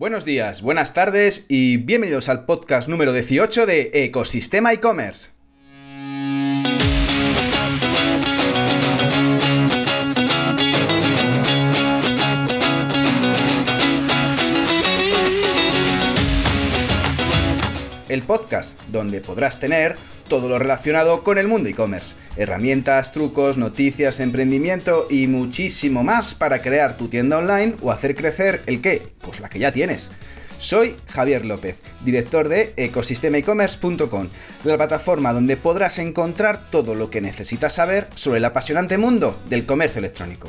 Buenos días, buenas tardes y bienvenidos al podcast número 18 de Ecosistema e-commerce. El podcast donde podrás tener todo lo relacionado con el mundo e-commerce. Herramientas, trucos, noticias, emprendimiento y muchísimo más para crear tu tienda online o hacer crecer el qué, pues la que ya tienes. Soy Javier López, director de ecosistemaecommerce.com, la plataforma donde podrás encontrar todo lo que necesitas saber sobre el apasionante mundo del comercio electrónico.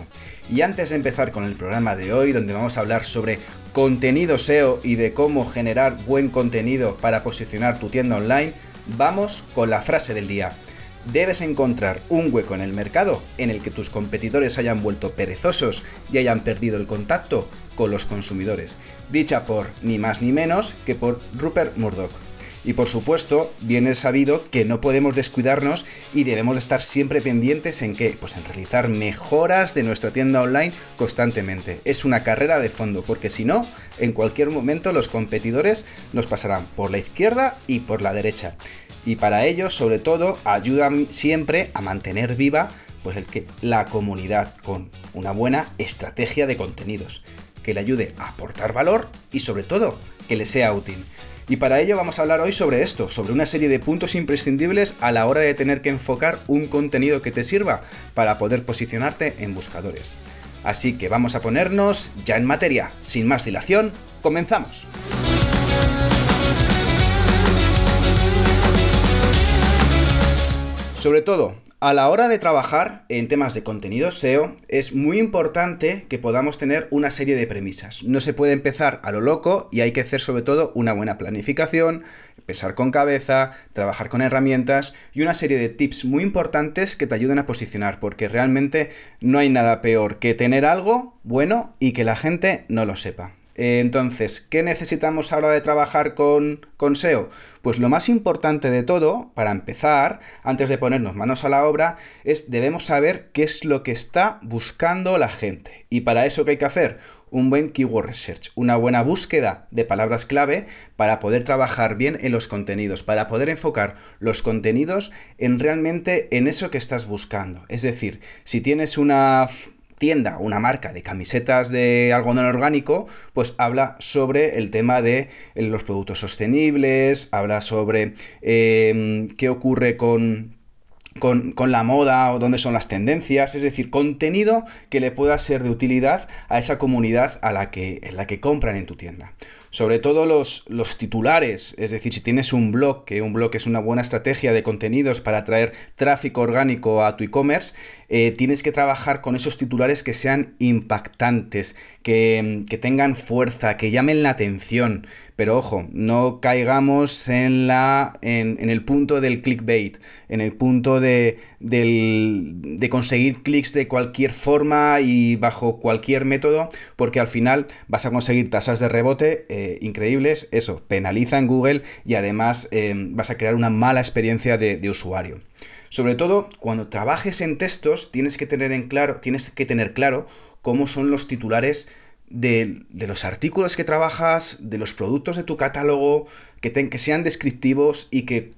Y antes de empezar con el programa de hoy, donde vamos a hablar sobre contenido SEO y de cómo generar buen contenido para posicionar tu tienda online, Vamos con la frase del día. Debes encontrar un hueco en el mercado en el que tus competidores hayan vuelto perezosos y hayan perdido el contacto con los consumidores. Dicha por ni más ni menos que por Rupert Murdoch. Y por supuesto, bien sabido que no podemos descuidarnos y debemos estar siempre pendientes en qué? Pues en realizar mejoras de nuestra tienda online constantemente. Es una carrera de fondo, porque si no, en cualquier momento los competidores nos pasarán por la izquierda y por la derecha. Y para ello, sobre todo, ayudan siempre a mantener viva pues el que la comunidad con una buena estrategia de contenidos que le ayude a aportar valor y sobre todo que le sea útil. Y para ello vamos a hablar hoy sobre esto, sobre una serie de puntos imprescindibles a la hora de tener que enfocar un contenido que te sirva para poder posicionarte en buscadores. Así que vamos a ponernos ya en materia. Sin más dilación, comenzamos. Sobre todo, a la hora de trabajar en temas de contenido SEO, es muy importante que podamos tener una serie de premisas. No se puede empezar a lo loco y hay que hacer sobre todo una buena planificación, pesar con cabeza, trabajar con herramientas y una serie de tips muy importantes que te ayuden a posicionar, porque realmente no hay nada peor que tener algo bueno y que la gente no lo sepa. Entonces, ¿qué necesitamos ahora de trabajar con, con, SEO? Pues lo más importante de todo, para empezar, antes de ponernos manos a la obra, es debemos saber qué es lo que está buscando la gente. Y para eso, ¿qué hay que hacer? Un buen keyword research, una buena búsqueda de palabras clave para poder trabajar bien en los contenidos, para poder enfocar los contenidos en realmente en eso que estás buscando. Es decir, si tienes una tienda, una marca de camisetas de algodón orgánico, pues habla sobre el tema de eh, los productos sostenibles, habla sobre em, qué ocurre con con, la moda o dónde son las tendencias, es decir, contenido que le pueda ser de utilidad a esa comunidad a la que, la que compran en tu tienda sobre todo los, los, titulares, es decir, si tienes un blog, que un blog es una buena estrategia de contenidos para atraer tráfico orgánico a tu e-commerce, eh, tienes que trabajar con esos titulares que sean impactantes, que, tengan fuerza, que llamen la atención. Pero ojo, no caigamos en, la, en, el punto del clickbait, en el punto de, de conseguir clics de cualquier forma y bajo cualquier método, porque al final vas a conseguir tasas de rebote eh, increíbles, eso, penaliza en Google y además eh, vas a crear una mala experiencia de, de usuario. Sobre todo, cuando trabajes en textos, tienes que tener en claro, tienes que tener claro cómo son los titulares de, los artículos que trabajas, de los productos de tu catálogo, que, que sean descriptivos y que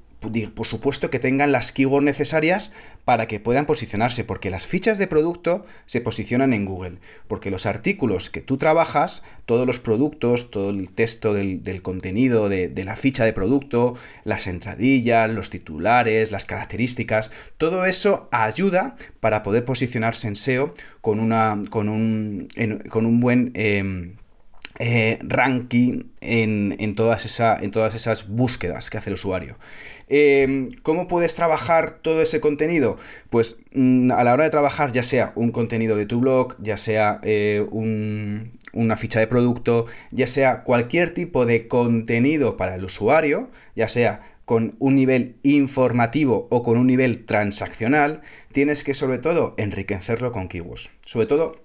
por supuesto que tengan las keywords necesarias para que puedan posicionarse, porque las fichas de producto se posicionan en Google, porque los artículos que tú trabajas, todos los productos, todo el texto del, contenido de, la ficha de producto, las entradillas, los titulares, las características, todo eso ayuda para poder posicionarse en SEO con, una, con, un, con un buen... Em, eh, ranking en, todas esa, en todas esas búsquedas que hace el usuario. Em, ¿Cómo puedes trabajar todo ese contenido? Pues mm, a la hora de trabajar, ya sea un contenido de tu blog, ya sea eh, una ficha de producto, ya sea cualquier tipo de contenido para el usuario, ya sea con un nivel informativo o con un nivel transaccional, tienes que sobre todo enriquecerlo con keywords. Sobre todo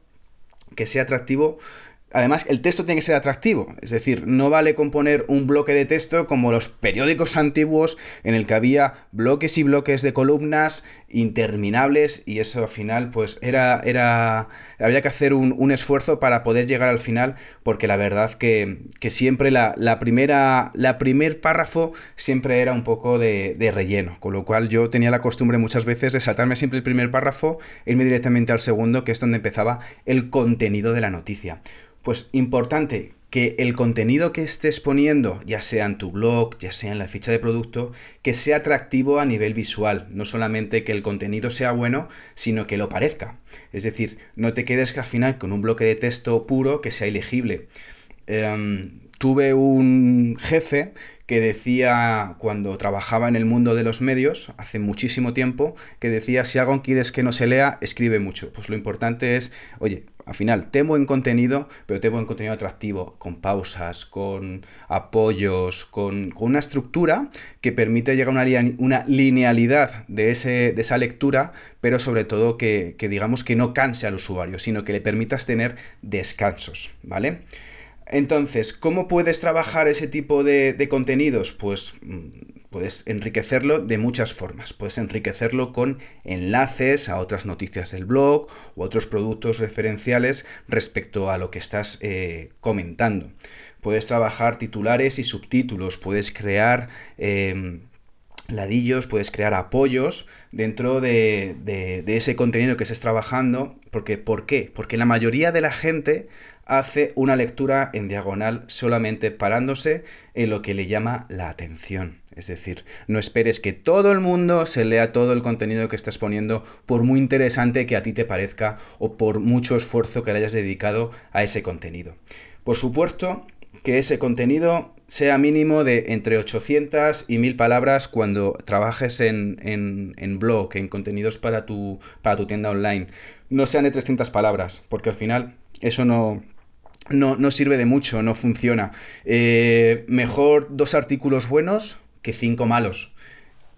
que sea atractivo Además, el texto tiene que ser atractivo, es decir, no vale componer un bloque de texto como los periódicos antiguos en el que había bloques y bloques de columnas interminables y eso al final pues era, era había que hacer un, esfuerzo para poder llegar al final porque la verdad que, siempre la, primera la primer párrafo siempre era un poco de, de, relleno con lo cual yo tenía la costumbre muchas veces de saltarme siempre el primer párrafo e irme directamente al segundo que es donde empezaba el contenido de la noticia. Pues importante que el contenido que estés poniendo, ya sea en tu blog, ya sea en la ficha de producto, que sea atractivo a nivel visual. No solamente que el contenido sea bueno, sino que lo parezca. Es decir, no te quedes al final con un bloque de texto puro que sea ilegible. Em, tuve un jefe que decía cuando trabajaba en el mundo de los medios, hace muchísimo tiempo, que decía, si algo quieres que no se lea, escribe mucho. Pues lo importante es, oye, al final, temo en contenido, pero temo en contenido atractivo, con pausas, con apoyos, con, una estructura que permite llegar a una, una linealidad de, ese, de, esa lectura, pero sobre todo que, que digamos que no canse al usuario, sino que le permitas tener descansos, ¿vale? Entonces, ¿cómo puedes trabajar ese tipo de, contenidos? Pues mm, puedes enriquecerlo de muchas formas. Puedes enriquecerlo con enlaces a otras noticias del blog u otros productos referenciales respecto a lo que estás eh, comentando. Puedes trabajar titulares y subtítulos. Puedes crear... Em, ladillos, puedes crear apoyos dentro de, de, ese contenido que estés trabajando. Porque, ¿Por qué? Porque la mayoría de la gente hace una lectura en diagonal solamente parándose en lo que le llama la atención. Es decir, no esperes que todo el mundo se lea todo el contenido que estás poniendo, por muy interesante que a ti te parezca o por mucho esfuerzo que le hayas dedicado a ese contenido. Por supuesto que ese contenido sea mínimo de entre 800 y 1000 palabras cuando trabajes en, en, blog, en contenidos para tu, para tu tienda online. No sean de 300 palabras, porque al final eso no, no, sirve de mucho, no funciona. Eh, mejor dos artículos buenos que cinco malos.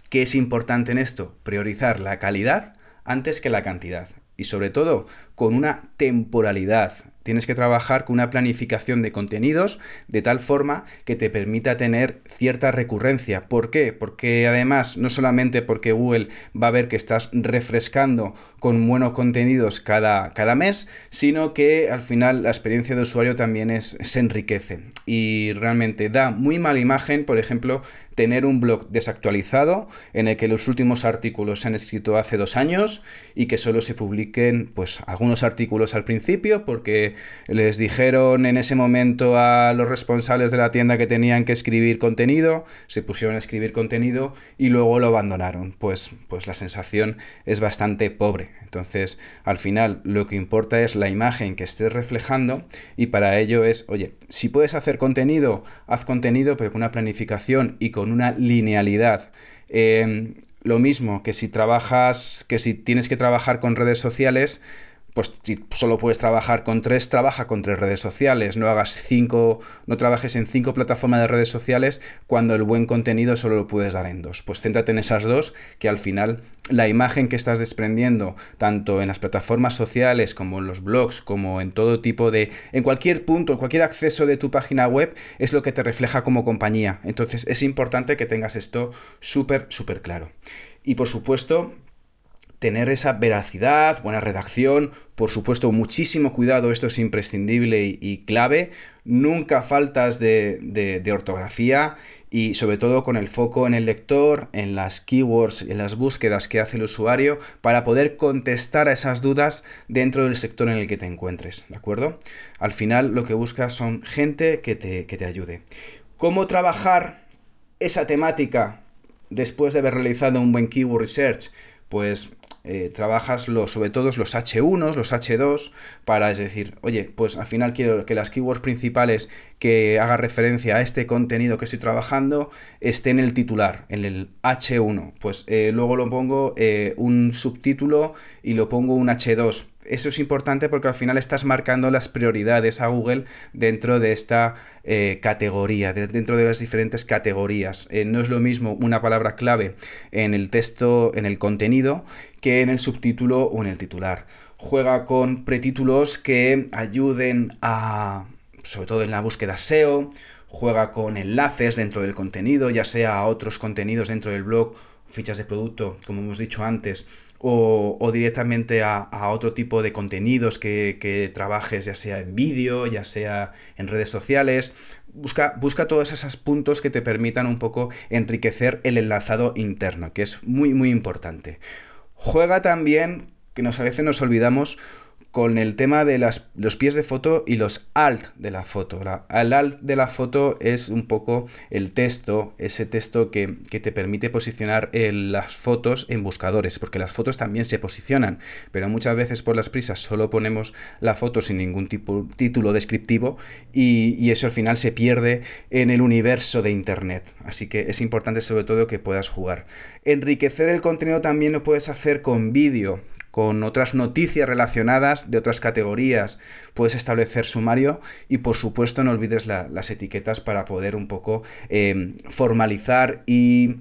¿Qué es importante en esto? Priorizar la calidad antes que la cantidad. Y sobre todo, con una temporalidad. Tienes que trabajar con una planificación de contenidos de tal forma que te permita tener cierta recurrencia. ¿Por qué? Porque además, no solamente porque Google va a ver que estás refrescando con buenos contenidos cada, cada mes, sino que al final la experiencia de usuario también es, se enriquece. Y realmente da muy mala imagen, por ejemplo, tener un blog desactualizado en el que los últimos artículos se han escrito hace dos años y que solo se publiquen pues algunos artículos al principio porque les dijeron en ese momento a los responsables de la tienda que tenían que escribir contenido, se pusieron a escribir contenido y luego lo abandonaron. Pues, pues la sensación es bastante pobre. Entonces, al final, lo que importa es la imagen que estés reflejando y para ello es, oye, si puedes hacer contenido, haz contenido, pero con una planificación y con una linealidad. Eh, lo mismo que si trabajas, que si tienes que trabajar con redes sociales, pues si solo puedes trabajar con tres, trabaja con tres redes sociales, no hagas cinco, no trabajes en cinco plataformas de redes sociales cuando el buen contenido solo lo puedes dar en dos. Pues céntrate en esas dos, que al final la imagen que estás desprendiendo, tanto en las plataformas sociales como en los blogs, como en todo tipo de, en cualquier punto, en cualquier acceso de tu página web, es lo que te refleja como compañía. Entonces es importante que tengas esto súper, súper claro. Y por supuesto, tener esa veracidad, buena redacción, por supuesto muchísimo cuidado, esto es imprescindible y, clave, nunca faltas de, ortografía y sobre todo con el foco en el lector, en las keywords, en las búsquedas que hace el usuario para poder contestar a esas dudas dentro del sector en el que te encuentres, ¿de acuerdo? Al final lo que buscas son gente que te, que te ayude. ¿Cómo trabajar esa temática después de haber realizado un buen keyword research? Pues eh, trabajas los, sobre todo los H1, los H2, para es decir, oye, pues al final quiero que las keywords principales que haga referencia a este contenido que estoy trabajando esté en el titular, en el H1. Pues eh, luego lo pongo eh, un subtítulo y lo pongo un H2 eso es importante porque al final estás marcando las prioridades a Google dentro de esta eh, categoría, dentro de las diferentes categorías. Eh, no es lo mismo una palabra clave en el texto, en el contenido, que en el subtítulo o en el titular. Juega con pretítulos que ayuden a, sobre todo en la búsqueda SEO, juega con enlaces dentro del contenido, ya sea a otros contenidos dentro del blog fichas de producto, como hemos dicho antes, o, directamente a, otro tipo de contenidos que, trabajes, ya sea en vídeo, ya sea en redes sociales. Busca, busca todos esos puntos que te permitan un poco enriquecer el enlazado interno, que es muy, muy importante. Juega también, que nos, a veces nos olvidamos, con el tema de las, los pies de foto y los alt de la foto. el alt de la foto es un poco el texto, ese texto que, te permite posicionar las fotos en buscadores, porque las fotos también se posicionan, pero muchas veces por las prisas solo ponemos la foto sin ningún tipo, título descriptivo y, y eso al final se pierde en el universo de Internet. Así que es importante sobre todo que puedas jugar. Enriquecer el contenido también lo puedes hacer con vídeo con otras noticias relacionadas de otras categorías. Puedes establecer sumario y por supuesto no olvides las etiquetas para poder un poco eh, formalizar y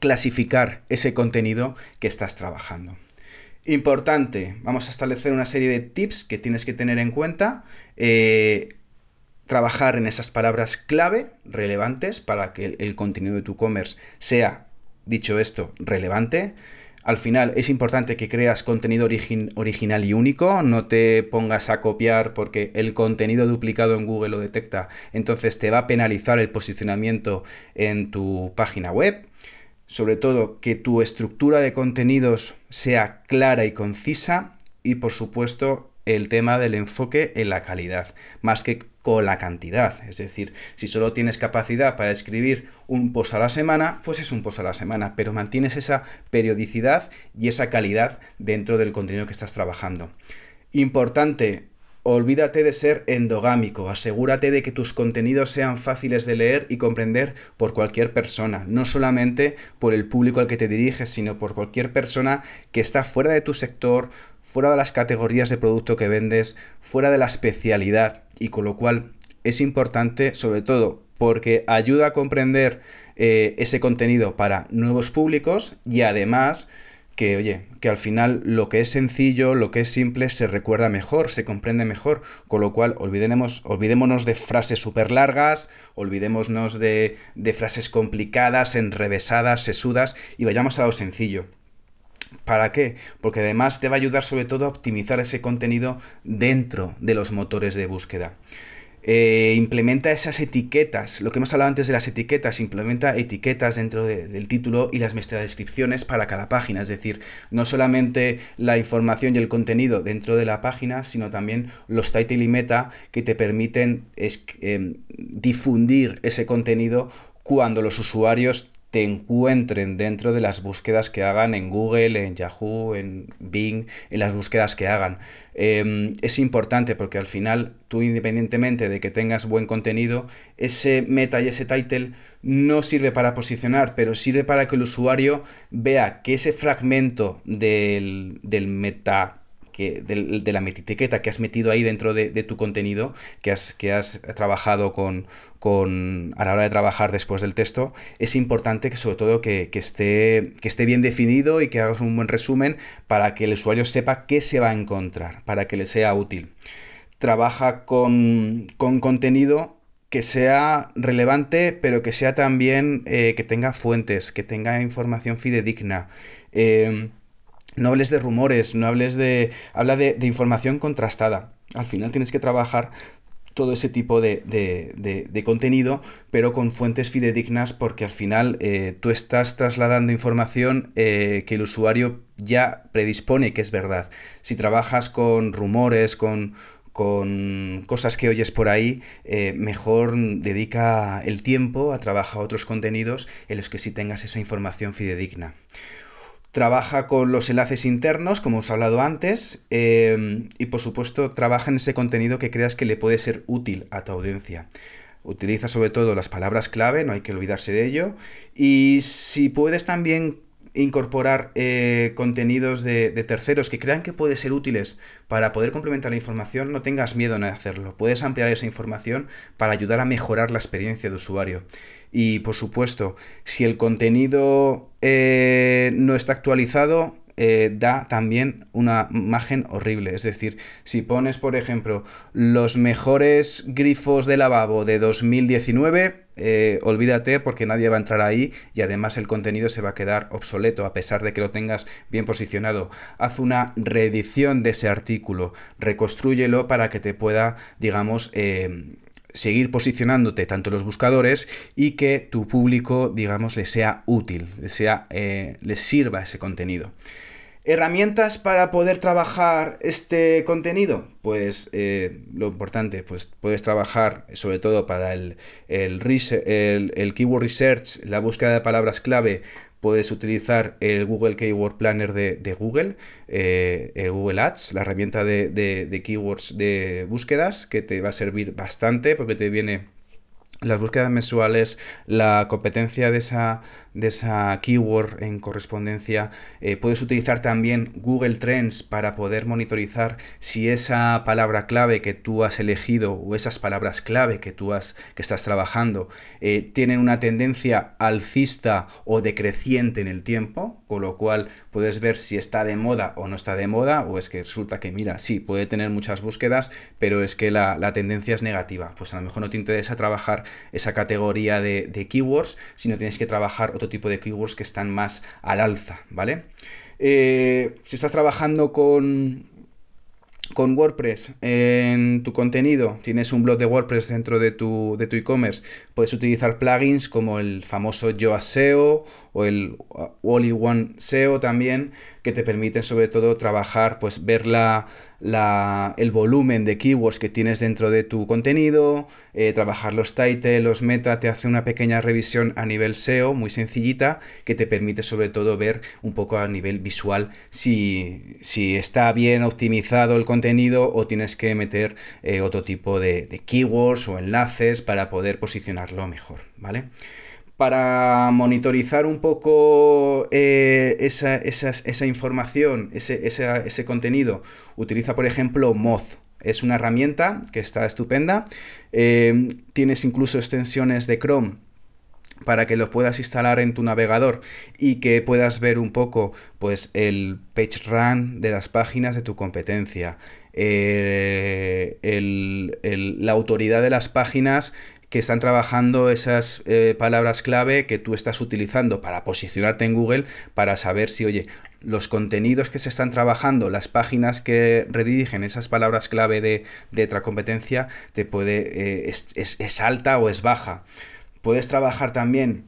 clasificar ese contenido que estás trabajando. Importante, vamos a establecer una serie de tips que tienes que tener en cuenta. Eh, trabajar en esas palabras clave relevantes para que el contenido de tu e-commerce sea, dicho esto, relevante al final es importante que creas contenido original y único, no te pongas a copiar porque el contenido duplicado en Google lo detecta, entonces te va a penalizar el posicionamiento en tu página web. Sobre todo que tu estructura de contenidos sea clara y concisa. Y por supuesto el tema del enfoque en la calidad, más que con la cantidad. Es decir, si solo tienes capacidad para escribir un post a la semana, pues es un post a la semana, pero mantienes esa periodicidad y esa calidad dentro del contenido que estás trabajando. Importante, Olvídate de ser endogámico, asegúrate de que tus contenidos sean fáciles de leer y comprender por cualquier persona, no solamente por el público al que te diriges, sino por cualquier persona que está fuera de tu sector, fuera de las categorías de producto que vendes, fuera de la especialidad y con lo cual es importante sobre todo porque ayuda a comprender eh, ese contenido para nuevos públicos y además que, oye, que al final lo que es sencillo, lo que es simple, se recuerda mejor, se comprende mejor, con lo cual olvidemos, olvidémonos de frases súper largas, olvidémonos de, de frases complicadas, enrevesadas, sesudas, y vayamos a lo sencillo. ¿Para qué? Porque además te va a ayudar sobre todo a optimizar ese contenido dentro de los motores de búsqueda. Eh, implementa esas etiquetas, lo que hemos hablado antes de las etiquetas, implementa etiquetas dentro del título y las descripciones para cada página, es decir, no solamente la información y el contenido dentro de la página, sino también los title y meta que te permiten em, difundir ese contenido cuando los usuarios te encuentren dentro de las búsquedas que hagan en Google, en Yahoo, en Bing, en las búsquedas que hagan. Em, es importante porque al final tú independientemente de que tengas buen contenido, ese meta y ese title no sirve para posicionar, pero sirve para que el usuario vea que ese fragmento del, del meta que, de, la etiqueta que has metido ahí dentro de, tu contenido, que has, que has trabajado con, con, a la hora de trabajar después del texto, es importante que sobre todo que, esté, que esté bien definido y que hagas un buen resumen para que el usuario sepa qué se va a encontrar, para que le sea útil. Trabaja con, contenido que sea relevante, pero que sea también eh, que tenga fuentes, que tenga información fidedigna. Eh, no hables de rumores, no hables de... Habla de, información contrastada. Al final tienes que trabajar todo ese tipo de, de, contenido, pero con fuentes fidedignas, porque al final eh, tú estás trasladando información eh, que el usuario ya predispone que es verdad. Si trabajas con rumores, con, con cosas que oyes por ahí, eh, mejor dedica el tiempo a trabajar otros contenidos en los que sí tengas esa información fidedigna. Trabaja con los enlaces internos, como os he hablado antes, em, y por supuesto trabaja en ese contenido que creas que le puede ser útil a tu audiencia. Utiliza sobre todo las palabras clave, no hay que olvidarse de ello. Y si puedes también incorporar eh, contenidos de, terceros que crean que pueden ser útiles para poder complementar la información, no tengas miedo en hacerlo. Puedes ampliar esa información para ayudar a mejorar la experiencia de usuario. Y por supuesto, si el contenido eh, no está actualizado, eh, da también una imagen horrible. Es decir, si pones, por ejemplo, los mejores grifos de lavabo de 2019, eh, olvídate porque nadie va a entrar ahí y además el contenido se va a quedar obsoleto a pesar de que lo tengas bien posicionado. Haz una reedición de ese artículo, reconstrúyelo para que te pueda, digamos, eh, seguir posicionándote tanto los buscadores y que tu público, digamos, le sea útil, le, sea, eh, les sirva ese contenido. ¿Herramientas para poder trabajar este contenido? Pues eh, lo importante, pues puedes trabajar sobre todo para el, el, el, keyword research, la búsqueda de palabras clave, puedes utilizar el Google Keyword Planner de, Google, eh, Google Ads, la herramienta de, de, keywords de búsquedas, que te va a servir bastante porque te viene las búsquedas mensuales, la competencia de esa, de esa keyword en correspondencia. Eh, puedes utilizar también Google Trends para poder monitorizar si esa palabra clave que tú has elegido o esas palabras clave que tú has, que estás trabajando eh, tienen una tendencia alcista o decreciente en el tiempo, con lo cual puedes ver si está de moda o no está de moda, o es que resulta que, mira, sí, puede tener muchas búsquedas, pero es que la, la tendencia es negativa. Pues a lo mejor no te interesa trabajar esa categoría de, keywords, sino tienes que trabajar otro tipo de keywords que están más al alza, ¿vale? Eh, si estás trabajando con, con WordPress en tu contenido, tienes un blog de WordPress dentro de tu de e-commerce, puedes utilizar plugins como el famoso Yoast SEO o el All One SEO también, que te permiten sobre todo trabajar, pues ver la, el volumen de keywords que tienes dentro de tu contenido, eh, trabajar los titles, los meta, te hace una pequeña revisión a nivel SEO muy sencillita que te permite sobre todo ver un poco a nivel visual si, si está bien optimizado el contenido o tienes que meter eh, otro tipo de, de keywords o enlaces para poder posicionarlo mejor, ¿vale? Para monitorizar un poco eh, esa, información, ese, contenido, utiliza por ejemplo Moz. Es una herramienta que está estupenda. Eh, tienes incluso extensiones de Chrome para que lo puedas instalar en tu navegador y que puedas ver un poco pues el page run de las páginas de tu competencia. Eh, la autoridad de las páginas que están trabajando esas eh, palabras clave que tú estás utilizando para posicionarte en Google para saber si, oye, los contenidos que se están trabajando, las páginas que redirigen esas palabras clave de, de otra competencia, te puede, eh, es, alta o es baja. Puedes trabajar también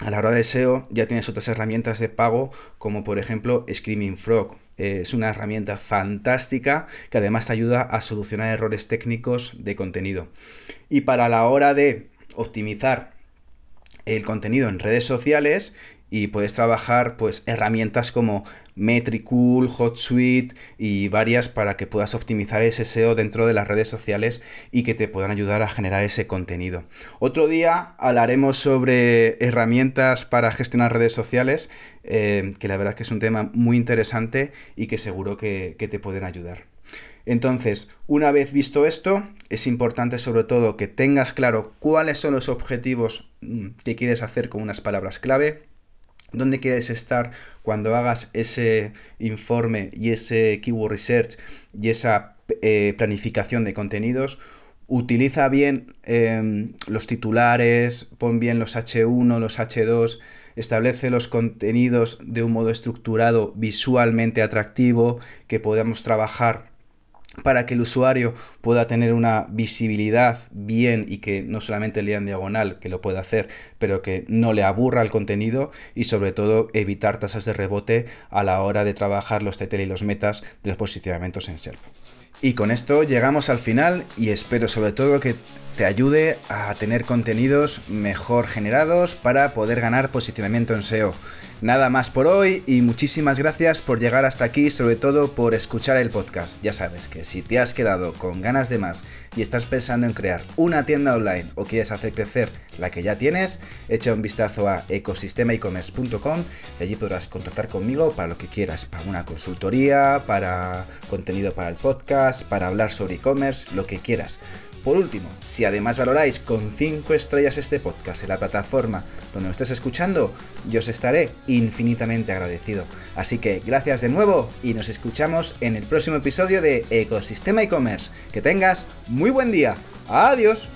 a la hora de SEO ya tienes otras herramientas de pago como por ejemplo Screaming Frog es una herramienta fantástica que además te ayuda a solucionar errores técnicos de contenido. Y para la hora de optimizar el contenido en redes sociales y puedes trabajar pues herramientas como Metricool, HotSuite y varias para que puedas optimizar ese SEO dentro de las redes sociales y que te puedan ayudar a generar ese contenido. Otro día hablaremos sobre herramientas para gestionar redes sociales, eh, que la verdad es que es un tema muy interesante y que seguro que, que te pueden ayudar. Entonces, una vez visto esto, es importante sobre todo que tengas claro cuáles son los objetivos mm, que quieres hacer con unas palabras clave dónde quieres estar cuando hagas ese informe y ese keyword research y esa eh, planificación de contenidos. Utiliza bien em, los titulares, pon bien los H1, los H2, establece los contenidos de un modo estructurado, visualmente atractivo, que podamos trabajar para que el usuario pueda tener una visibilidad bien y que no solamente lea en diagonal, que lo pueda hacer, pero que no le aburra el contenido y sobre todo evitar tasas de rebote a la hora de trabajar los TTL y los metas de los posicionamientos en SERP. Y con esto llegamos al final y espero sobre todo que te ayude a tener contenidos mejor generados para poder ganar posicionamiento en SEO. Nada más por hoy y muchísimas gracias por llegar hasta aquí, sobre todo por escuchar el podcast. Ya sabes que si te has quedado con ganas de más y estás pensando en crear una tienda online o quieres hacer crecer la que ya tienes, echa un vistazo a ecosistemaecommerce.com y allí podrás contactar conmigo para lo que quieras, para una consultoría, para contenido para el podcast, para hablar sobre e-commerce, lo que quieras Por último, si además valoráis con 5 estrellas este podcast en la plataforma donde lo estés escuchando, yo os estaré infinitamente agradecido. Así que gracias de nuevo y nos escuchamos en el próximo episodio de Ecosistema e-commerce. Que tengas muy buen día. Adiós.